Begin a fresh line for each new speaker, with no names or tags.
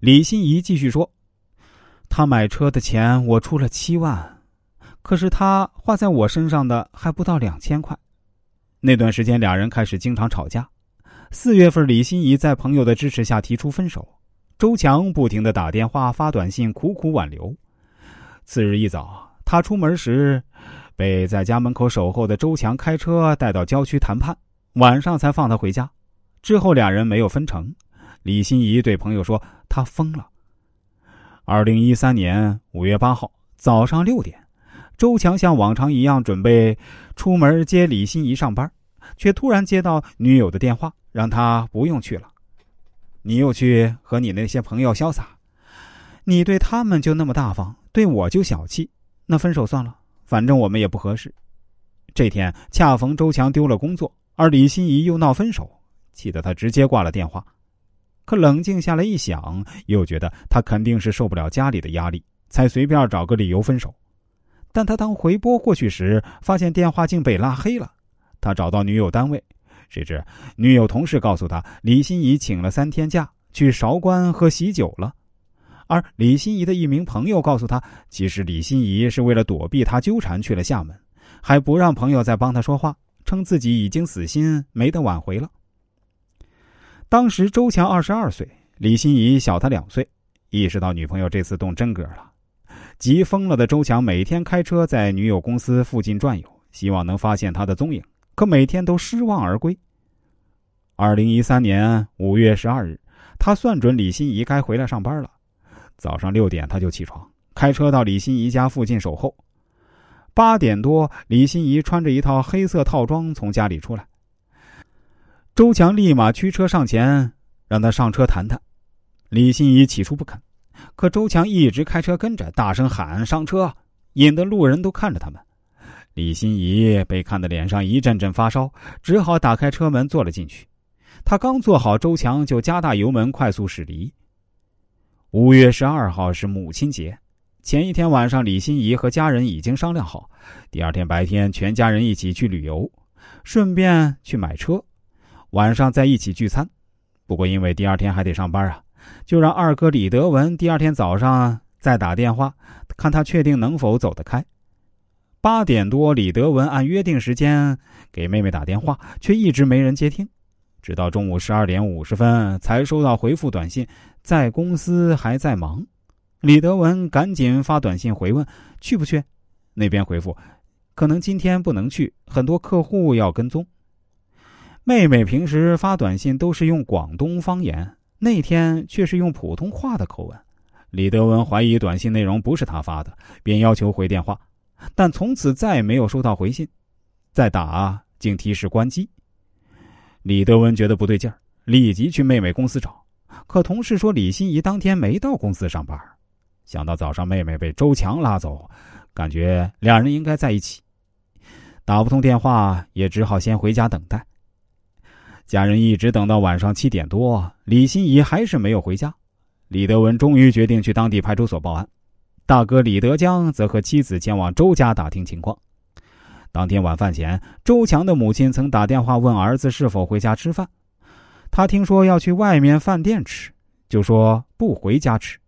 李心怡继续说：“他买车的钱我出了七万，可是他花在我身上的还不到两千块。那段时间，俩人开始经常吵架。四月份，李心怡在朋友的支持下提出分手，周强不停的打电话、发短信，苦苦挽留。次日一早，他出门时，被在家门口守候的周强开车带到郊区谈判，晚上才放他回家。之后，俩人没有分成。李心怡对朋友说。”他疯了。二零一三年五月八号早上六点，周强像往常一样准备出门接李心怡上班，却突然接到女友的电话，让他不用去了。你又去和你那些朋友潇洒，你对他们就那么大方，对我就小气。那分手算了，反正我们也不合适。这天恰逢周强丢了工作，而李心怡又闹分手，气得他直接挂了电话。可冷静下来一想，又觉得他肯定是受不了家里的压力，才随便找个理由分手。但他当回拨过去时，发现电话竟被拉黑了。他找到女友单位，谁知女友同事告诉他，李欣怡请了三天假去韶关喝喜酒了。而李欣怡的一名朋友告诉他，其实李欣怡是为了躲避他纠缠去了厦门，还不让朋友再帮他说话，称自己已经死心，没得挽回了。当时周强二十二岁，李心怡小他两岁，意识到女朋友这次动真格了，急疯了的周强每天开车在女友公司附近转悠，希望能发现她的踪影，可每天都失望而归。二零一三年五月十二日，他算准李心怡该回来上班了，早上六点他就起床，开车到李心怡家附近守候。八点多，李心怡穿着一套黑色套装从家里出来。周强立马驱车上前，让他上车谈谈。李心怡起初不肯，可周强一直开车跟着，大声喊上车，引得路人都看着他们。李心怡被看得脸上一阵阵发烧，只好打开车门坐了进去。他刚坐好，周强就加大油门，快速驶离。五月十二号是母亲节，前一天晚上，李心怡和家人已经商量好，第二天白天全家人一起去旅游，顺便去买车。晚上在一起聚餐，不过因为第二天还得上班啊，就让二哥李德文第二天早上再打电话，看他确定能否走得开。八点多，李德文按约定时间给妹妹打电话，却一直没人接听，直到中午十二点五十分才收到回复短信，在公司还在忙。李德文赶紧发短信回问去不去，那边回复可能今天不能去，很多客户要跟踪。妹妹平时发短信都是用广东方言，那天却是用普通话的口吻。李德文怀疑短信内容不是他发的，便要求回电话，但从此再也没有收到回信。再打竟提示关机。李德文觉得不对劲儿，立即去妹妹公司找，可同事说李心怡当天没到公司上班。想到早上妹妹被周强拉走，感觉两人应该在一起，打不通电话，也只好先回家等待。家人一直等到晚上七点多，李心怡还是没有回家。李德文终于决定去当地派出所报案，大哥李德江则和妻子前往周家打听情况。当天晚饭前，周强的母亲曾打电话问儿子是否回家吃饭，他听说要去外面饭店吃，就说不回家吃。